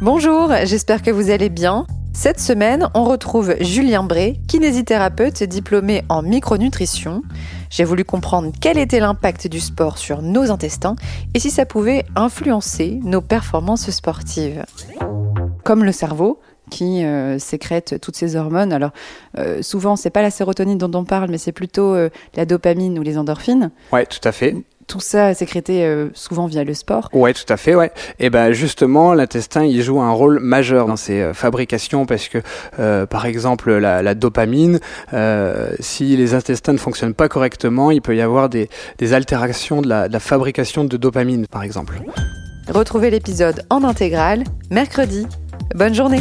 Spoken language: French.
Bonjour, j'espère que vous allez bien. Cette semaine, on retrouve Julien Bray, kinésithérapeute diplômé en micronutrition. J'ai voulu comprendre quel était l'impact du sport sur nos intestins et si ça pouvait influencer nos performances sportives. Comme le cerveau, qui euh, sécrète toutes ces hormones. Alors euh, souvent, c'est pas la sérotonine dont on parle, mais c'est plutôt euh, la dopamine ou les endorphines. Ouais, tout à fait. Tout ça sécrété souvent via le sport. Ouais, tout à fait, ouais. Et ben justement, l'intestin, il joue un rôle majeur dans ces fabrications parce que, par exemple, la, dopamine, si les intestins ne fonctionnent pas correctement, il peut y avoir des, altérations de la, de la fabrication de dopamine, par exemple. Retrouvez l'épisode en intégrale mercredi. Bonne journée